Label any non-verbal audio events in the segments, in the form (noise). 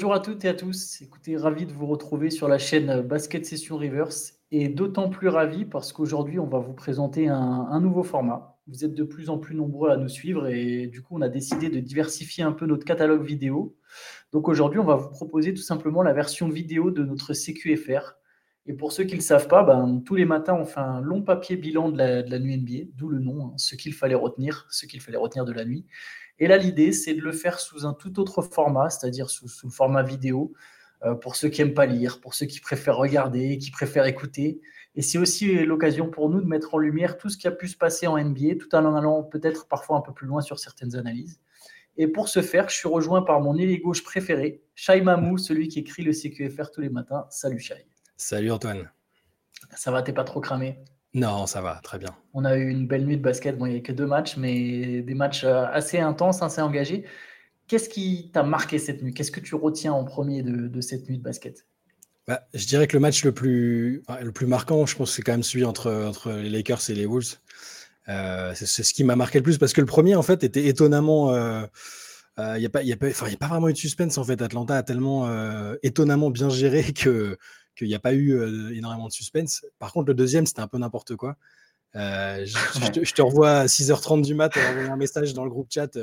Bonjour à toutes et à tous. Écoutez, ravi de vous retrouver sur la chaîne Basket Session Reverse et d'autant plus ravi parce qu'aujourd'hui, on va vous présenter un, nouveau format. Vous êtes de plus en plus nombreux à nous suivre et du coup, on a décidé de diversifier un peu notre catalogue vidéo. Donc aujourd'hui, on va vous proposer tout simplement la version vidéo de notre CQFR. Et pour ceux qui ne le savent pas, ben, tous les matins, on fait un long papier bilan de la, nuit NBA, d'où le nom, hein, ce qu'il fallait retenir, ce qu'il fallait retenir de la nuit. Et là, l'idée, c'est de le faire sous un tout autre format, c'est-à-dire sous, le format vidéo, euh, pour ceux qui n'aiment pas lire, pour ceux qui préfèrent regarder, qui préfèrent écouter. Et c'est aussi l'occasion pour nous de mettre en lumière tout ce qui a pu se passer en NBA, tout en allant peut-être parfois un peu plus loin sur certaines analyses. Et pour ce faire, je suis rejoint par mon ailier gauche préféré, Shai Mamou, celui qui écrit le CQFR tous les matins. Salut Shai. Salut Antoine. Ça va, t'es pas trop cramé? Non, ça va, très bien. On a eu une belle nuit de basket. Bon, il n'y a que deux matchs, mais des matchs euh, assez intenses, assez engagés. Qu'est-ce qui t'a marqué cette nuit? Qu'est-ce que tu retiens en premier de, cette nuit de basket? Bah, Je dirais que le match le plus, le plus marquant, je pense, c'est quand même celui entre, entre les Lakers et les Wolves. Euh, c'est ce qui m'a marqué le plus parce que le premier, en fait, était étonnamment. Euh, il n'y a, a, a pas vraiment eu de suspense en fait. Atlanta a tellement étonnamment bien géré (laughs) que qu'il n'y a pas eu énormément de suspense. Par contre, le deuxième, c'était un peu n'importe quoi. je, te, revois à 6h30 du mat, envoyer un message dans le groupe chat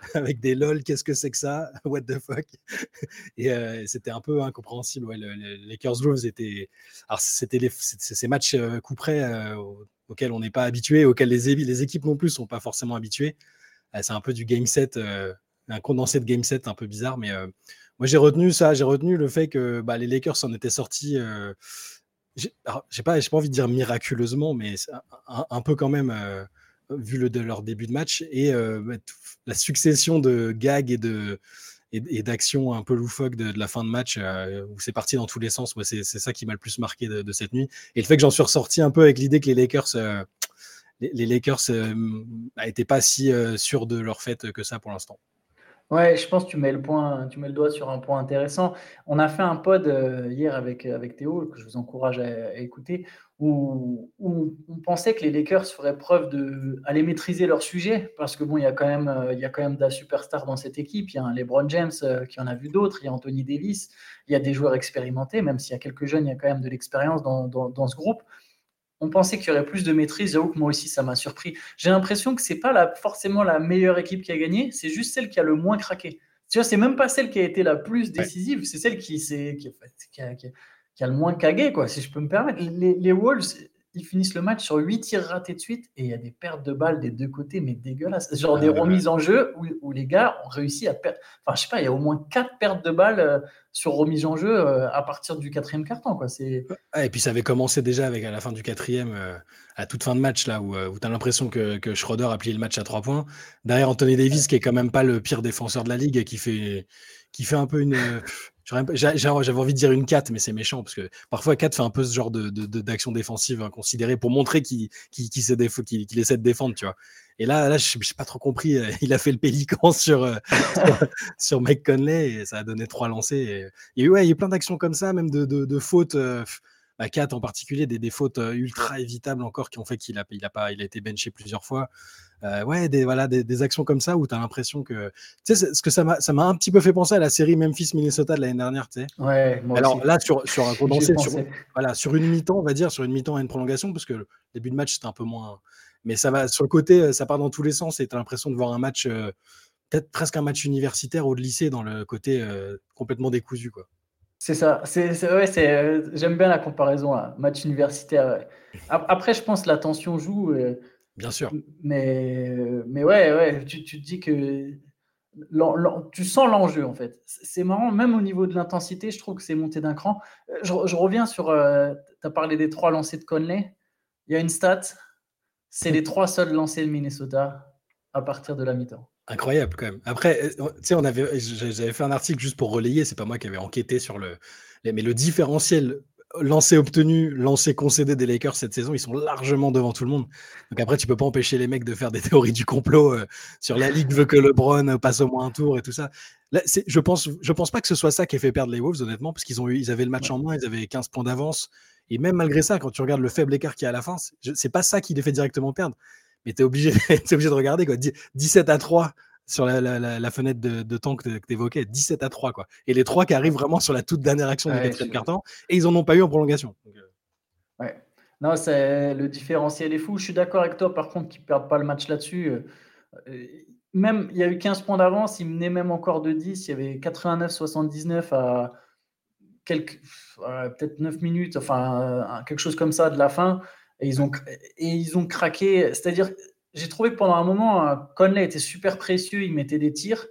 (laughs) avec des lol, qu'est-ce que c'est que ça? (laughs) What the fuck? Et c'était un peu incompréhensible. Ouais, les Lakers Wolves étaient. Alors, c'était ces matchs coup près auxquels on n'est pas habitué, auxquels les, les équipes non plus ne sont pas forcément habituées. c'est un peu du game set, un condensé de game set un peu bizarre, mais moi, j'ai retenu ça, j'ai retenu le fait que bah, les Lakers en étaient sortis. Euh, j'ai pas, pas envie de dire miraculeusement, mais un, peu quand même, euh, vu de leur début de match. Et euh, bah, la succession de gags et de et, d'actions un peu loufoques de, la fin de match où c'est parti dans tous les sens. Moi, c'est ça qui m'a le plus marqué de, cette nuit. Et le fait que j'en suis ressorti un peu avec l'idée que les Lakers, les, Lakers n'étaient pas si sûrs de leur fait que ça pour l'instant. Ouais, je pense que tu mets le point, tu mets le doigt sur un point intéressant. On a fait un pod euh, hier avec, avec Théo, que je vous encourage à, écouter, où, on pensait que les Lakers feraient preuve de aller maîtriser leur sujet, parce que bon, il y a quand même, euh, il y a quand même superstar dans cette équipe. Il y a un LeBron James euh, qui en a vu d'autres, il y a Anthony Davis, il y a des joueurs expérimentés, même s'il y a quelques jeunes, il y a quand même de l'expérience dans, dans ce groupe on pensait qu'il y aurait plus de maîtrise. J'avoue que moi aussi, ça m'a surpris. J'ai l'impression que c'est pas forcément la meilleure équipe qui a gagné, c'est juste celle qui a le moins craqué. Tu vois, c'est même pas celle qui a été la plus décisive, c'est celle qui, qui, a, le moins cagué, quoi, si je peux me permettre. Les, les Wolves, ils finissent le match sur 8 tirs ratés de suite et il y a des pertes de balles des deux côtés, mais dégueulasses. Genre des remises en jeu où, les gars ont réussi à perdre. Enfin, je sais pas, il y a au moins 4 pertes de balles euh, sur remise en jeu euh, à partir du quatrième carton. Quoi. et puis ça avait commencé déjà avec à la fin du quatrième, euh, à toute fin de match, là où, tu as l'impression que, que, Schroeder a plié le match à 3 points. Derrière Anthony Davis, qui est quand même pas le pire défenseur de la ligue, qui fait, qui fait un peu une. J'avais envie de dire une 4, mais c'est méchant parce que parfois 4 fait un peu ce genre d'action de, défensive inconsidérée pour montrer qu'il essaie de défendre, tu vois. Et là, là je n'ai pas trop compris. Euh, (laughs) il a fait le pélican (laughs) sur, euh, (laughs) sur, Mike Conley et ça a donné trois lancers. Et, ouais, il y a plein d'actions comme ça, même de, fautes. Euh, bah, 4 en particulier, des, des, fautes ultra évitables encore qui ont fait qu'il a, il a, pas, il a été benché plusieurs fois. Euh, ouais, des, voilà, des, actions comme ça où tu as l'impression que. Tu sais, ce que ça m'a un petit peu fait penser à la série Memphis-Minnesota de l'année dernière, tu sais. Ouais, Alors là, sur, sur un condensé, sur, voilà, sur une mi-temps, on va dire, sur une mi-temps et une prolongation, parce que le début de match, c'était un peu moins. Mais ça va, sur le côté, ça part dans tous les sens et tu as l'impression de voir un match, euh, peut-être presque un match universitaire ou de lycée dans le côté euh, complètement décousu, quoi. C'est ça. C'est, ouais, j'aime bien la comparaison, à match universitaire. Après, je pense que la tension joue. Bien sûr. Mais, mais ouais, ouais, tu, tu te dis que tu sens l'enjeu en fait. C'est marrant, même au niveau de l'intensité, je trouve que c'est monté d'un cran. Euh, je, reviens sur, euh, tu as parlé des trois lancers de Conley. Il y a une stat, c'est les trois seuls lancers de Minnesota à partir de la mi-temps. Incroyable quand même. Après, euh, tu sais, on avait, j'avais fait un article juste pour relayer, c'est pas moi qui avais enquêté sur le, mais le différentiel lancé obtenu, lancé concédé des Lakers cette saison, ils sont largement devant tout le monde. Donc après, tu peux pas empêcher les mecs de faire des (laughs) théories du complot euh, sur la ligue veut que LeBron passe au moins un tour et tout ça. Là, je pense, je pense pas que ce soit ça qui ait fait perdre les Wolves, honnêtement, parce qu'ils ont eu, ils avaient le match en main, ils avaient 15 points d'avance. Et même malgré ça, quand tu regardes le faible écart qu'il y a à la fin, c'est pas ça qui les fait directement perdre. Mais tu es obligé, (laughs) es obligé de regarder quoi. 17 à 3 sur la, fenêtre de, temps que tu évoquais, 17 à 3. Quoi. Et les trois qui arrivent vraiment sur la toute dernière action du quatrième carton, et ils n'en ont pas eu en prolongation. Euh. Ouais. Non, le différentiel est fou. Je suis d'accord avec toi, par contre, qu'ils ne perdent pas le match là-dessus. Euh, même, il y a eu 15 points d'avance, ils menaient même encore de 10. Il y avait 89-79 à quelques, peut-être 9 minutes, enfin, quelque chose comme ça de la fin. Et ils ont, et ils ont craqué. C'est-à-dire, j'ai trouvé que pendant un moment, euh, Conley était super précieux, il mettait des tirs,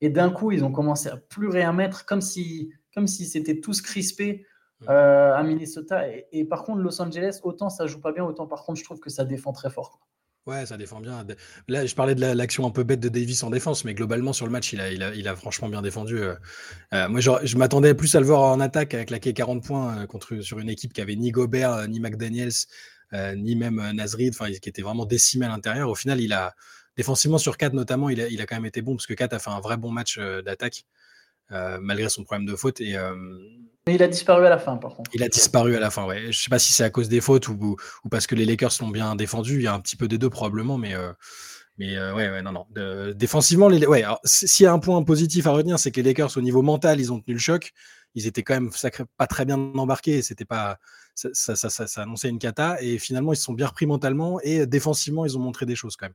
et d'un coup, ils ont commencé à plus rien mettre, comme si, comme si c'était tous crispés euh, à Minnesota. Et, par contre, Los Angeles, autant ça joue pas bien, autant par contre, je trouve que ça défend très fort. Ouais, ça défend bien. Là, je parlais de l'action un peu bête de Davis en défense, mais globalement, sur le match, il a, il a, il a franchement bien défendu. Euh, moi, je m'attendais plus à le voir en attaque avec la 40 points contre, sur une équipe qui avait ni Gobert, ni McDaniels, ni même euh, Nasrid, qui était vraiment décimé à l'intérieur. Au final, il a défensivement sur 4 notamment, il a, il a quand même été bon parce que 4 a fait un vrai bon match euh, d'attaque malgré son problème de faute. Et, Mais il a disparu à la fin, par contre. Il a disparu à la fin, ouais. Je sais pas si c'est à cause des fautes ou, ou, parce que les Lakers l'ont bien défendu. Il y a un petit peu des deux probablement, mais. Mais ouais, ouais, non, non. défensivement, les, ouais, s'il y a un point positif à retenir, c'est que les Lakers, au niveau mental, ils ont tenu le choc. Ils étaient quand même sacré, pas très bien embarqués. C'était pas, ça, ça, ça, annonçait une cata. Et finalement, ils se sont bien repris mentalement et défensivement, ils ont montré des choses quand même.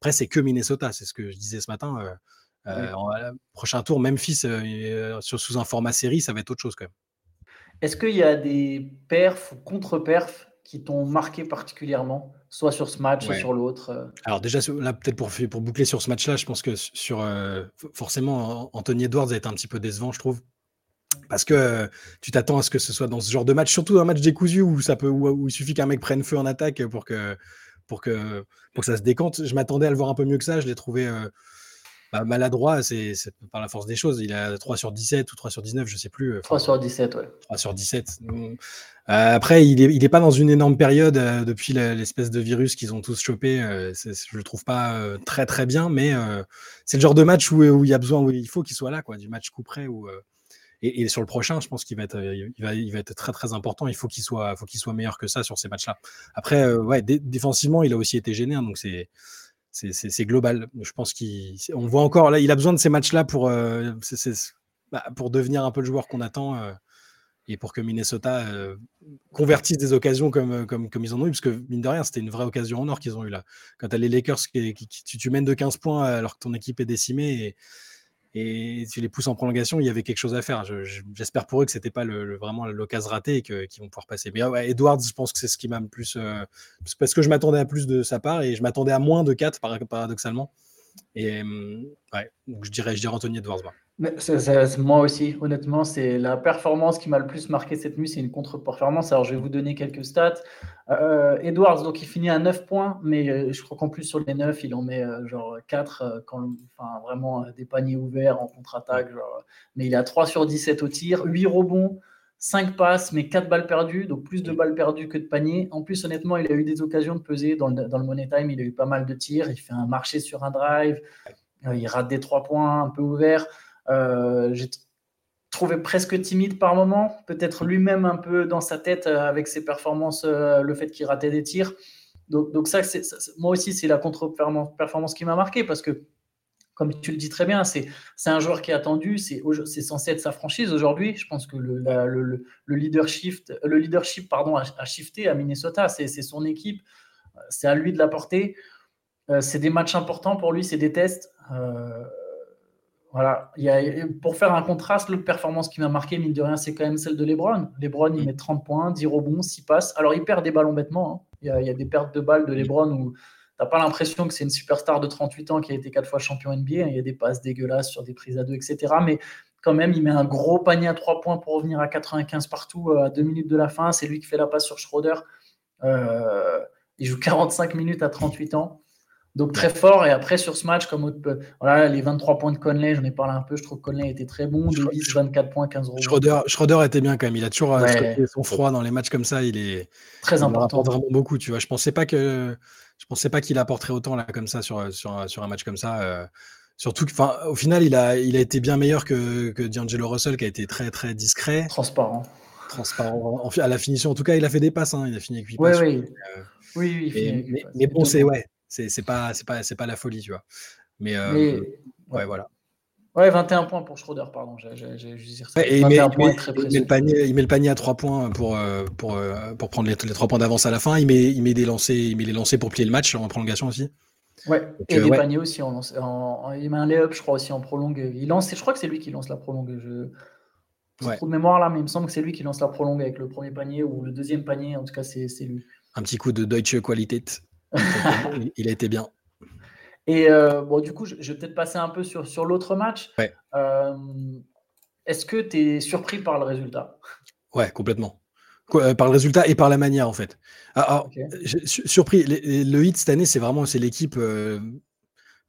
Après, c'est que Minnesota, c'est ce que je disais ce matin. Euh, euh prochain tour, Memphis euh, sous un format série, ça va être autre chose quand même. Est-ce qu'il y a des perfs ou contre-perfs qui t'ont marqué particulièrement, soit sur ce match, soit sur l'autre euh? Alors déjà, là, peut-être pour, pour boucler sur ce match-là, je pense que sur forcément, Anthony Edwards a été un petit peu décevant, je trouve. Parce que tu t'attends à ce que ce soit dans ce genre de match, surtout un match décousu où, ça peut, où, il suffit qu'un mec prenne feu en attaque pour que, pour que, pour que ça se décante. Je m'attendais à le voir un peu mieux que ça. Je l'ai trouvé euh, bah, maladroit, c'est par la force des choses. Il a 3 sur 17 ou 3 sur 19, je sais plus. 3 sur 17, ouais. 3 sur 17. Euh, après, il n'est il est pas dans une énorme période euh, depuis l'espèce de virus qu'ils ont tous chopé. je le trouve pas très très bien, mais c'est le genre de match où, où, il y a besoin, où il faut qu'il soit là, quoi, du match coup près où et, sur le prochain, je pense qu'il va être, il va, il va être très très important. Il faut qu'il soit, faut qu'il soit meilleur que ça sur ces matchs-là. Après, euh, ouais, défensivement, il a aussi été gêné, hein, donc c'est c'est global. Je pense qu'on voit encore là, il a besoin de ces matchs-là pour, euh, bah, pour devenir un peu le joueur qu'on attend euh, et pour que Minnesota convertisse des occasions comme, comme, comme ils en ont eu, parce que mine de rien, c'était une vraie occasion en or qu'ils ont eu là. Quand tu as les Lakers, qui, tu, mènes de 15 points alors que ton équipe est décimée et tu les pousses en prolongation, il y avait quelque chose à faire. J'espère pour eux que c'était pas le, vraiment l'occasion ratée et qu'ils vont pouvoir passer. Mais Edwards, je pense que c'est ce qui m'a le plus. Euh, parce que je m'attendais à plus de sa part et je m'attendais à moins de 4 paradoxalement. Et donc je dirais, je dirais Anthony Edwards. Moi aussi, honnêtement, c'est la performance qui m'a le plus marqué cette nuit, c'est une contre-performance. Alors, je vais vous donner quelques stats. Euh, Edwards, donc il finit à 9 points, mais euh, je crois qu'en plus sur les 9, il en met euh, genre 4, quand, enfin, vraiment des paniers ouverts en contre-attaque. Mais il a 3 sur 17 au tir, 8 rebonds, 5 passes, mais 4 balles perdues, donc plus de balles perdues que de paniers. En plus, honnêtement, il a eu des occasions de peser dans le, dans le Money Time, il a eu pas mal de tirs, il fait un marché sur un drive, il rate des 3 points un peu ouverts. J'ai trouvé presque timide par moment, peut-être lui-même un peu dans sa tête euh, avec ses performances, euh, le fait qu'il ratait des tirs. Donc, ça, moi aussi, c'est la contre-performance qui m'a marqué parce que, comme tu le dis très bien, c'est, un joueur qui est attendu, c'est, censé être sa franchise aujourd'hui. Je pense que le, le, le, leadership, le leadership pardon, a, shifté à Minnesota, c'est, son équipe, c'est à lui de l'apporter. Euh, c'est des matchs importants pour lui, c'est des tests. Voilà. Il y a, pour faire un contraste, l'autre performance qui m'a marqué, mine de rien, c'est quand même celle de Lebron. Lebron, il met 30 points, 10 rebonds, 6 passes. Alors, il perd des ballons bêtement. Hein. Il, y a, des pertes de balles de Lebron où tu n'as pas l'impression que c'est une superstar de 38 ans qui a été 4 fois champion NBA. Il y a des passes dégueulasses sur des prises à deux, etc. Mais quand même, il met un gros panier à 3 points pour revenir à 95 partout euh, à 2 minutes de la fin. C'est lui qui fait la passe sur Schroeder. Euh, il joue 45 minutes à 38 ans. Donc très fort. Et après, sur ce match, comme voilà, les 23 points de Conley, j'en ai parlé un peu. Je trouve que Conley était très bon. Davis, 24 points, 15 euros. Schroeder, Schroeder, était bien quand même. Il a toujours euh, son froid dans les matchs comme ça. Il est très important. vraiment beaucoup. Tu vois, je pensais pas que je pensais pas qu'il apporterait autant là comme ça sur, sur, sur un match comme ça. Euh, surtout que, enfin, au final, il a, il a été bien meilleur que, que D'Angelo Russell, qui a été très très discret, transparent, transparent. à la finition, en tout cas, il a fait des passes. Hein. Il a fini avec 8 ouais, passes. Oui, euh, oui, oui. mais, mais, bon, c'est ouais c'est pas, c'est pas, c'est pas la folie, tu vois. Mais, euh, Ouais, voilà. Ouais, 21 points pour Schroeder, pardon. J'ai juste ça. il, met, le panier, il met le panier à 3 points pour, euh, pour, euh, pour prendre les, les 3 points d'avance à la fin. Il met, il, met des lancers, il met les lancers pour plier le match en prolongation aussi. Ouais, et des paniers aussi. En, en, il met un lay-up, je crois, aussi en prolongue. Il lance, je crois que c'est lui qui lance la prolongue. Je... Ouais. trop de mémoire là, mais il me semble que c'est lui qui lance la prolongue avec le premier panier ou le deuxième panier. En tout cas, c'est lui. Un petit coup de Deutsche Qualität. (laughs) il a été bien. Et euh, bon, du coup, je, vais peut-être passer un peu sur, sur l'autre match. Euh, est-ce que tu es surpris par le résultat? Ouais, complètement. Euh, par le résultat et par la manière, en fait. Ah, ah, surpris. Le, hit cette année, c'est vraiment l'équipe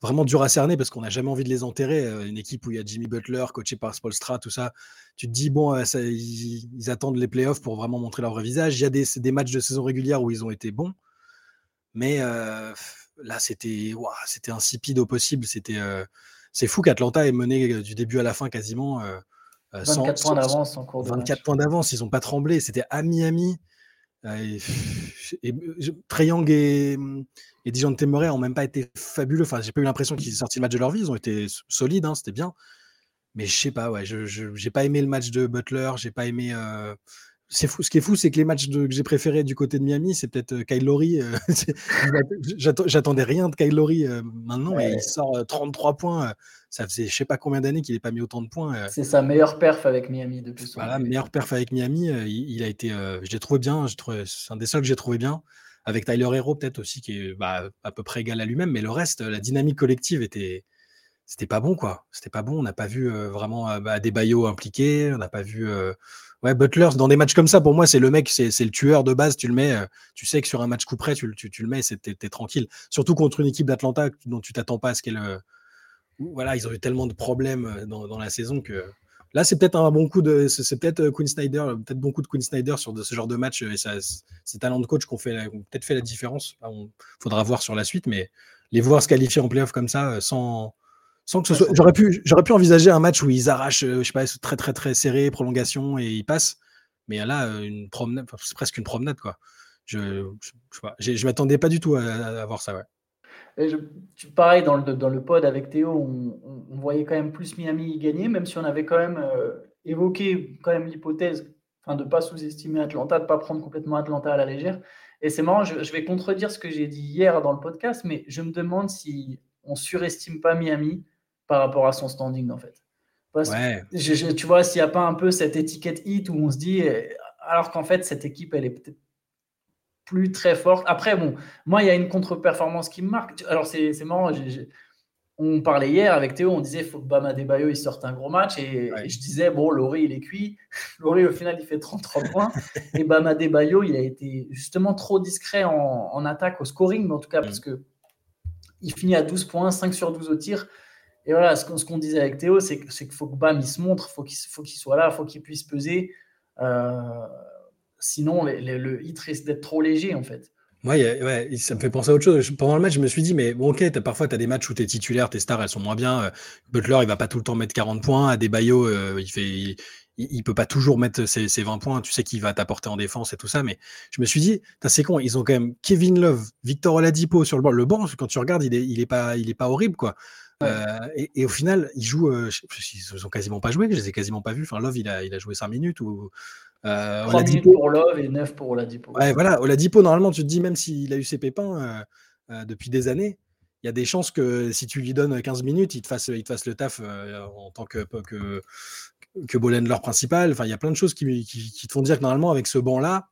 vraiment dure à cerner parce qu'on n'a jamais envie de les enterrer. Une équipe où il y a Jimmy Butler, coaché par Spolstra, tout ça. Tu te dis, bon, ils, attendent les playoffs pour vraiment montrer leur vrai visage. Il y a des, des, matchs de saison régulière où ils ont été bons. Mais là, c'était c'était insipide au possible. C'était c'est fou qu'Atlanta ait mené du début à la fin quasiment. 24 points d'avance en cours de 24 points d'avance, ils n'ont pas tremblé. C'était à Miami. Et, et, Treyang et, et Dijon Temeray n'ont même pas été fabuleux. Enfin, j'ai pas eu l'impression qu'ils aient sorti le match de leur vie. Ils ont été solides, hein, c'était bien. Mais je sais pas, ouais, je n'ai pas aimé le match de Butler. J'ai pas aimé c'est fou. Ce qui est fou, c'est que les matchs que j'ai préférés du côté de Miami, c'est peut-être euh, Kyle Lowry. Euh, (laughs) j'attendais rien de Kyle Lowry euh, maintenant, mais il sort 33 points. ça faisait je sais pas combien d'années qu'il n'ait pas mis autant de points. C'est sa meilleure perf avec Miami depuis son Voilà, meilleure perf avec Miami. Il, a été, je l'ai trouvé bien. C'est un des seuls que j'ai trouvé bien. Avec Tyler Hero peut-être aussi, qui est bah, à peu près égal à lui-même, mais le reste, la dynamique collective était, c'était pas bon quoi. C'était pas bon. On n'a pas vu vraiment des baillots impliqués. On n'a pas vu Ouais, Butler, dans des matchs comme ça, pour moi, c'est le mec, c'est le tueur de base. Tu le mets, euh, tu sais que sur un match coup près, tu, tu, tu le mets, t'es es tranquille. Surtout contre une équipe d'Atlanta dont tu t'attends pas à ce qu'elle. Euh, voilà, ils ont eu tellement de problèmes euh, dans, dans la saison que. Là, c'est peut-être un bon coup de. C'est peut-être Quinn Snyder, peut-être bon coup de Quinn Snyder sur de, ce genre de match et ça, ces talents de coach qui ont, peut-être fait la différence. Il faudra voir sur la suite, mais les voir se qualifier en playoff comme ça, sans, sans que ce soit. J'aurais pu, j'aurais pu envisager un match où ils arrachent, euh, je sais pas, très très très serré, prolongation et ils passent. Mais là, euh, une promenade, c'est presque une promenade quoi. Je, je, je, m'attendais pas du tout à, à, voir ça. Ouais. pareil, dans le, dans le pod avec Théo, on, on, voyait quand même plus Miami gagner, même si on avait quand même euh, évoqué quand même l'hypothèse enfin, de ne pas sous-estimer Atlanta, de ne pas prendre complètement Atlanta à la légère. Et c'est marrant, je, je, vais contredire ce que j'ai dit hier dans le podcast, mais je me demande si on surestime pas Miami par rapport à son standing, en fait. tu vois, s'il n'y a pas un peu cette étiquette hit où on se dit, eh, alors qu'en fait, cette équipe, elle est peut-être plus très forte. Après, bon, moi, il y a une contre-performance qui me marque. Alors, c'est marrant, on parlait hier avec Théo, on disait, faut que Bama Debayo, il sorte un gros match. Et, je disais, bon, Laurie, il est cuit. (laughs) Laurie, au final, il fait 33 points. (laughs) et Bama Debayo, il a été justement trop discret en, attaque, au scoring, mais en tout cas, mm. parce que il finit à 12 points, 5 sur 12 au tir. Et voilà, ce qu'on disait avec Théo, c'est qu'il faut que Bam il se montre, faut il faut qu'il soit là, faut qu'il puisse peser. Euh, sinon, le hit risque d'être trop léger en fait. Ouais, ouais, ça me fait penser à autre chose. Pendant le match, je me suis dit, mais bon, ok, as, parfois tu as des matchs où tu es titulaire, tes stars, elles sont moins bien. Euh, Butler, il va pas tout le temps mettre 40 points. Adebayo, euh, il fait. Il, peut pas toujours mettre ses, 20 points, tu sais qu'il va t'apporter en défense et tout ça, mais je me suis dit, c'est con, ils ont quand même Kevin Love, Victor Oladipo sur le banc. Le banc, quand tu regardes, il est, il est, pas, il est pas horrible, quoi. Euh, et, au final, ils jouent. Euh, ils ont quasiment pas joué, je les ai quasiment pas vus. Enfin, Love, il a, il a joué 5 minutes. Ou, euh, 3 minutes pour Love et 9 pour Oladipo. Ouais, voilà. Oladipo, normalement, tu te dis, même s'il a eu ses pépins euh, euh, depuis des années, il y a des chances que si tu lui donnes 15 minutes, il te fasse, il te fasse le taf en tant que, que, que ball principal. Enfin, il y a plein de choses qui, qui, te font dire que normalement, avec ce banc-là,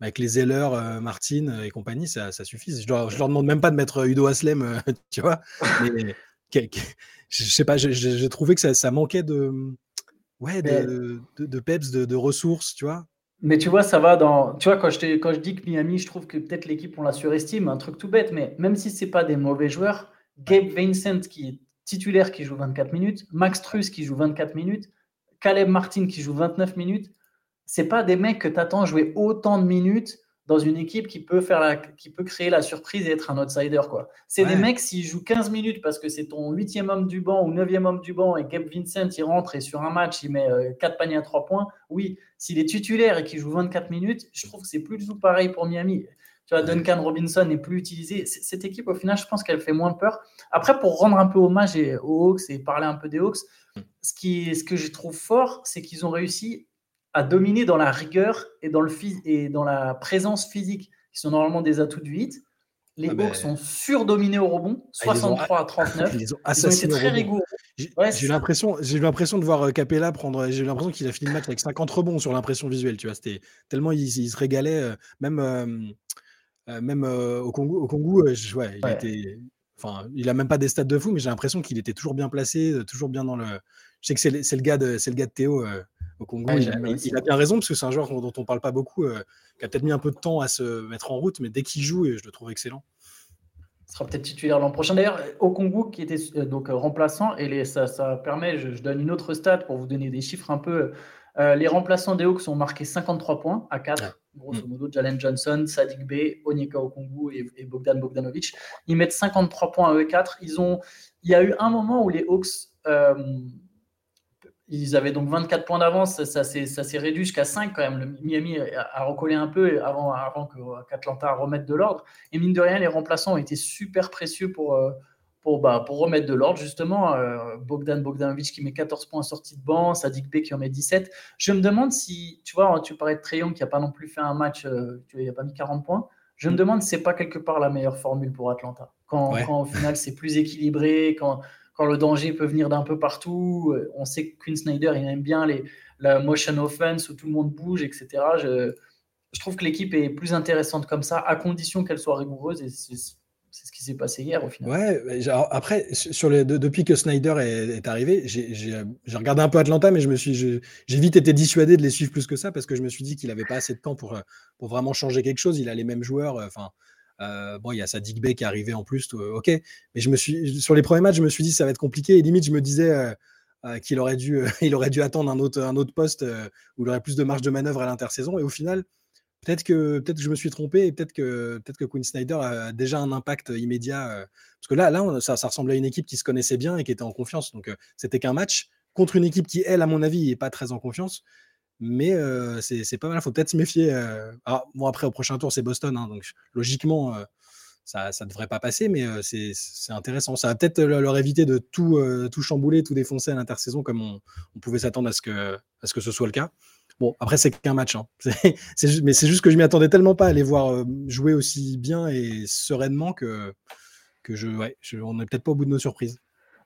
avec les Zeller, Martin et compagnie, ça, ça suffit. Je leur, je leur demande même pas de mettre Udo Aslem, (laughs) tu vois. Mais, je sais pas, j'ai trouvé que ça, manquait de, ouais, de, de, peps, de, ressources, tu vois. Mais tu vois, ça va dans. Tu vois, quand je, quand je dis que Miami, je trouve que peut-être l'équipe, on la surestime, un truc tout bête, mais même si c'est pas des mauvais joueurs, Gabe Vincent qui est titulaire qui joue 24 minutes, Max Truss qui joue 24 minutes, Caleb Martin qui joue 29 minutes, c'est pas des mecs que tu attends jouer autant de minutes dans une équipe qui peut, faire la, qui peut créer la surprise et être un outsider. quoi. C'est des mecs, s'ils jouent 15 minutes parce que c'est ton huitième homme du banc ou neuvième homme du banc et Gabe Vincent, il rentre et sur un match, il met 4 euh, paniers à 3 points, oui. S'il est titulaire et qu'il joue 24 minutes, je trouve que c'est plus du tout pareil pour Miami. Tu vois, Duncan Robinson n'est plus utilisé. Cette équipe, au final, je pense qu'elle fait moins peur. Après, pour rendre un peu hommage aux Hawks et parler un peu des Hawks, hmm. ce, qui, ce que je trouve fort, c'est qu'ils ont réussi à dominer dans la rigueur et dans, le et dans la présence physique, qui sont normalement des atouts du hit. Les ah Hawks sont surdominés au rebond, 63 ah, à 39. (laughs) Ils ont, été très rigoureux. J'ai eu l'impression, j'ai l'impression de voir euh, Capella prendre. J'ai eu l'impression qu'il a fini le match avec 50 rebonds sur l'impression visuelle. Tu vois, c'était tellement il, se régalait, euh, même euh, même au Congo. Au Congo, ouais, il était. Enfin, il a même pas des stats de fou, mais j'ai l'impression qu'il était toujours bien placé, toujours bien dans le. Je sais que c'est le, gars de, c'est le gars de Théo au Congo. il, a, bien raison, parce que c'est un joueur dont on parle pas beaucoup, euh, qui a peut-être mis un peu de temps à se mettre en route, mais dès qu'il joue, je le trouve excellent. Il sera peut-être titulaire l'an prochain. D'ailleurs, au Congo, qui était euh, donc euh, remplaçant, et les, ça, ça, permet, je, donne une autre stat pour vous donner des chiffres un peu. les remplaçants des Hawks ont marqué 53 points à 4, grosso mm. modo, Jalen Johnson, Sadik Bey, Onyeka Okongu et, et, Bogdan Bogdanovic. Ils mettent 53 points à E4. Ils ont, il y a eu un moment où les Hawks ils avaient donc 24 points d'avance, ça, s'est réduit jusqu'à 5 quand même. Le Miami a, recollé un peu avant, avant qu'Atlanta remette de l'ordre. Et mine de rien, les remplaçants ont été super précieux pour, euh, pour, bah, pour remettre de l'ordre, justement. Euh, Bogdan Bogdanovic qui met 14 points sortie de banc, Sadik Bey qui en met 17. Je me demande si, tu vois, tu parlais de Trayon qui n'a pas non plus fait un match, euh, il n'a pas mis 40 points. Je me demande si c'est pas quelque part la meilleure formule pour Atlanta. Quand, quand au final c'est plus équilibré, quand quand le danger peut venir d'un peu partout. Euh, on sait que Quinn Snyder, il aime bien les, la motion offense où tout le monde bouge, etc. Je, trouve que l'équipe est plus intéressante comme ça, à condition qu'elle soit rigoureuse. Et c'est ce qui s'est passé hier au final. Ouais, après, depuis que Snyder est, arrivé, j'ai regardé un peu Atlanta, mais j'ai vite été dissuadé de les suivre plus que ça parce que je me suis dit qu'il n'avait pas assez de temps pour, pour vraiment changer quelque chose. Il a les mêmes joueurs. Enfin, euh, bon, il y a Sadik Bey qui est arrivé en plus, ok. Mais je me suis, sur les premiers matchs, je me suis dit ça va être compliqué. Et limite, je me disais euh, euh, qu'il aurait dû, (laughs) aurait dû attendre un autre, un autre poste où il aurait plus de marge de manœuvre à l'intersaison. Et au final, peut-être que, peut-être que je me suis trompé et peut-être que, peut-être que Quinn Snyder a déjà un impact immédiat. parce que là, là, ça, ça, ressemblait à une équipe qui se connaissait bien et qui était en confiance. Donc, c'était qu'un match contre une équipe qui, elle, à mon avis, n'est pas très en confiance. Mais c'est pas mal, il faut peut-être se méfier. Bon, après, au prochain tour, c'est Boston, hein, donc logiquement, ça ne devrait pas passer, mais c'est intéressant. Ça va peut-être leur éviter de tout, chambouler, tout défoncer à l'intersaison, comme on, pouvait s'attendre à, ce que, à ce que ce soit le cas. Bon, après, c'est qu'un match. Hein. (laughs) mais c'est juste que je m'y attendais tellement pas à les voir jouer aussi bien et sereinement que, je, on n'est peut-être pas au bout de nos surprises.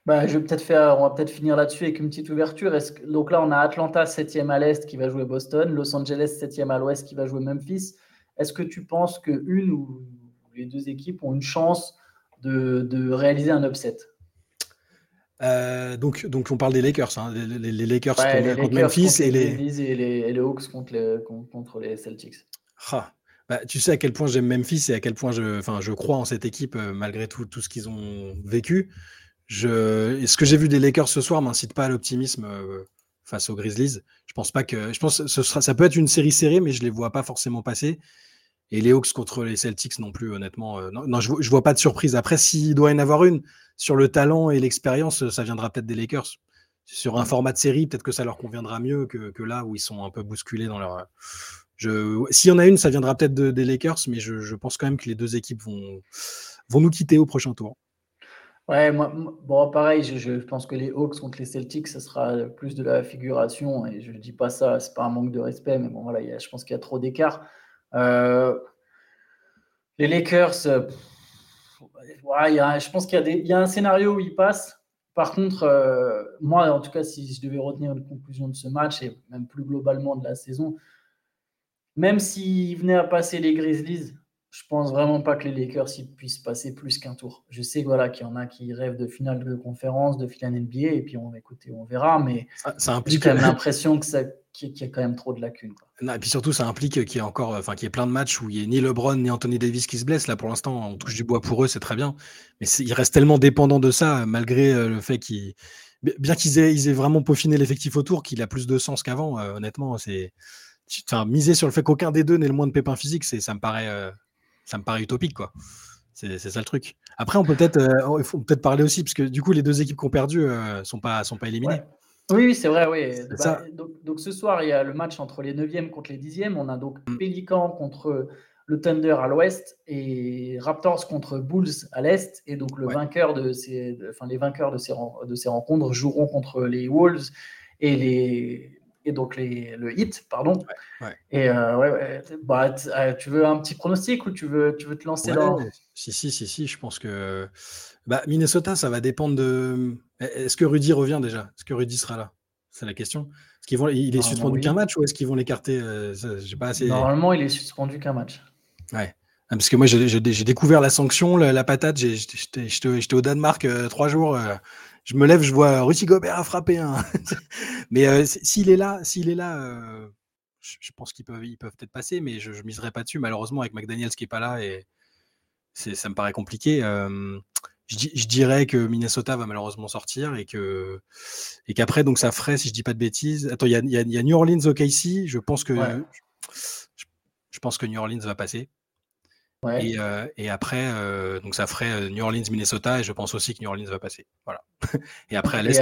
Bah, je vais peut-être faire, on va peut-être finir là-dessus avec une petite ouverture. donc là, on a Atlanta 7e à l'est qui va jouer Boston, Los Angeles 7e à l'ouest qui va jouer Memphis. Est-ce que tu penses que une ou les deux équipes ont une chance de, réaliser un upset? Euh, donc, donc on parle des Lakers, hein. les, Lakers, contre, Memphis et, les... Hawks contre les, contre les Celtics. Ah. Bah, tu sais à quel point j'aime Memphis et à quel point je, je crois en cette équipe euh, malgré tout, tout ce qu'ils ont vécu. Je, ce que j'ai vu des Lakers ce soir m'incite pas à l'optimisme euh, face aux Grizzlies. Je pense pas que, je pense que ce sera, ça peut être une série serrée, mais je les vois pas forcément passer. Et les Hawks contre les Celtics non plus, honnêtement. Euh, non, je, je vois pas de surprise. Après, s'il doit y en avoir une sur le talent et l'expérience, ça viendra peut-être des Lakers. Sur un format de série, peut-être que ça leur conviendra mieux que, que, là où ils sont un peu bousculés dans leur. Je, s'il y en a une, ça viendra peut-être des Lakers, mais je, je, pense quand même que les deux équipes vont, vont nous quitter au prochain tour. Ouais, moi, bon, pareil, je, pense que les Hawks contre les Celtics, ce sera plus de la figuration. Et je ne dis pas ça, c'est pas un manque de respect, mais bon, voilà, je pense qu'il y a trop d'écart. Euh, les Lakers, euh, je pense qu'il y, a un scénario où ils passent. Par contre, euh, moi, en tout cas, si je devais retenir une conclusion de ce match, et même plus globalement de la saison, même s'ils venaient à passer les Grizzlies, je pense vraiment pas que les Lakers puissent passer plus qu'un tour. Je sais voilà, qu'il y en a qui rêvent de finale de conférence, de finale NBA, et puis on va écouter, on verra, mais ça, implique quand même l'impression que ça qu'il y a quand même trop de lacunes. et puis surtout, ça implique qu'il y ait encore, enfin, qu'il y ait plein de matchs où il n'y ait ni LeBron ni Anthony Davis qui se blessent. Là, pour l'instant, on touche du bois pour eux, c'est très bien. Mais ils restent tellement dépendants de ça, malgré euh, le fait qu'ils, bien qu'ils aient, aient, vraiment peaufiné l'effectif autour, qu'il a plus de sens qu'avant. Euh, honnêtement, c'est miser sur le fait qu'aucun des deux n'ait le moins de pépins physiques, ça me paraît, ça me paraît utopique, quoi. C'est ça le truc. Après, on peut peut-être, faut peut-être parler aussi, parce que du coup, les deux équipes qui ont perdu ne sont pas, sont pas éliminées. Oui, c'est vrai, oui. Bah, donc, ce soir, il y a le match entre les 9e contre les 10e. On a donc mm. Pélican contre le Thunder à l'ouest et Raptors contre Bulls à l'est. Et donc le vainqueur de ces, enfin, les vainqueurs de ces, de ces rencontres joueront contre les Wolves et les et donc les, le hit, pardon. Et euh, ouais, bah, euh, tu veux un petit pronostic ou tu veux, tu veux te lancer dans. Si, si, si, si, je pense que bah, Minnesota, ça va dépendre de. Est-ce que Rudy revient déjà? Est-ce que Rudy sera là? C'est la question. Est-ce qu'ils vont... Il est suspendu qu'un match ou est-ce qu'ils vont l'écarter? Euh, pas assez... Normalement, il est suspendu qu'un match. Ouais. Ah, parce que moi, j'ai découvert la sanction, la, patate. J'étais au Danemark euh, trois jours. Euh, je me lève, je vois Rudy Gobert a frappé un. (laughs) mais euh, s'il est là, s'il est là, je, pense qu'ils peuvent, ils peuvent peut-être passer, mais je, ne miserai pas dessus. Malheureusement, avec McDaniels qui est pas là, et ça me paraît compliqué. Je, dirais que Minnesota va malheureusement sortir et que et qu'après donc ça ferait si je dis pas de bêtises. Attends, il y a, New Orleans au KC. Je pense que je pense que New Orleans va passer. Euh, et, après, euh, donc ça ferait euh, New Orleans, Minnesota, et je pense aussi que New Orleans va passer. Voilà. Et après à l'est,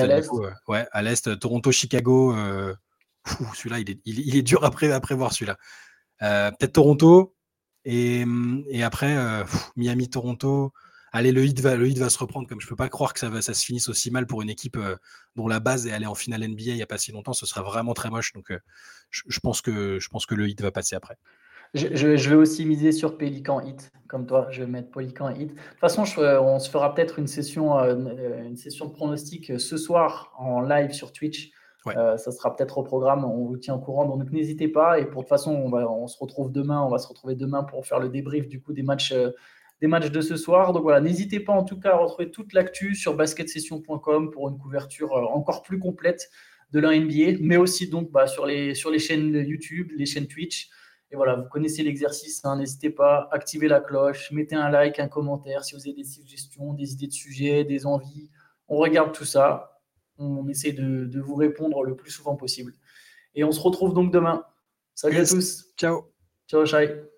ouais, à l'est, Toronto, Chicago. celui-là, il est, il, est, dur à, prévoir celui-là. Peut-être Toronto, et, et après Miami, Toronto. Allez, le hit va, le hit va se reprendre. Comme je peux pas croire que ça, va, ça se finisse aussi mal pour une équipe dont la base est allée en finale NBA il n'y a pas si longtemps. Ce sera vraiment très moche. Donc, je, pense que, je pense que le hit va passer après. Je, vais aussi miser sur Pélican Hit, comme toi. Je vais mettre Pélican Hit. De toute façon, on se fera peut-être une session, euh, une session de pronostic euh, ce soir en live sur Twitch. Euh, ça sera peut-être au programme. On vous tient au courant. Donc n'hésitez pas. Et pour de toute façon, on, va, on se retrouve demain. On va se retrouver demain pour faire le débrief du coup des matchs. des matchs de ce soir. Donc voilà, n'hésitez pas en tout cas à retrouver toute l'actu sur basketsession.com pour une couverture encore plus complète de la NBA, mais aussi donc bah, sur, les, sur les chaînes YouTube, les chaînes Twitch. Et voilà, vous connaissez l'exercice, hein, n'hésitez pas, activez la cloche, mettez un like, un commentaire si vous avez des suggestions, des idées de sujets, des envies. On regarde tout ça, on essaie de, vous répondre le plus souvent possible. Et on se retrouve donc demain. Salut à tous. Ciao. Ciao, Shai.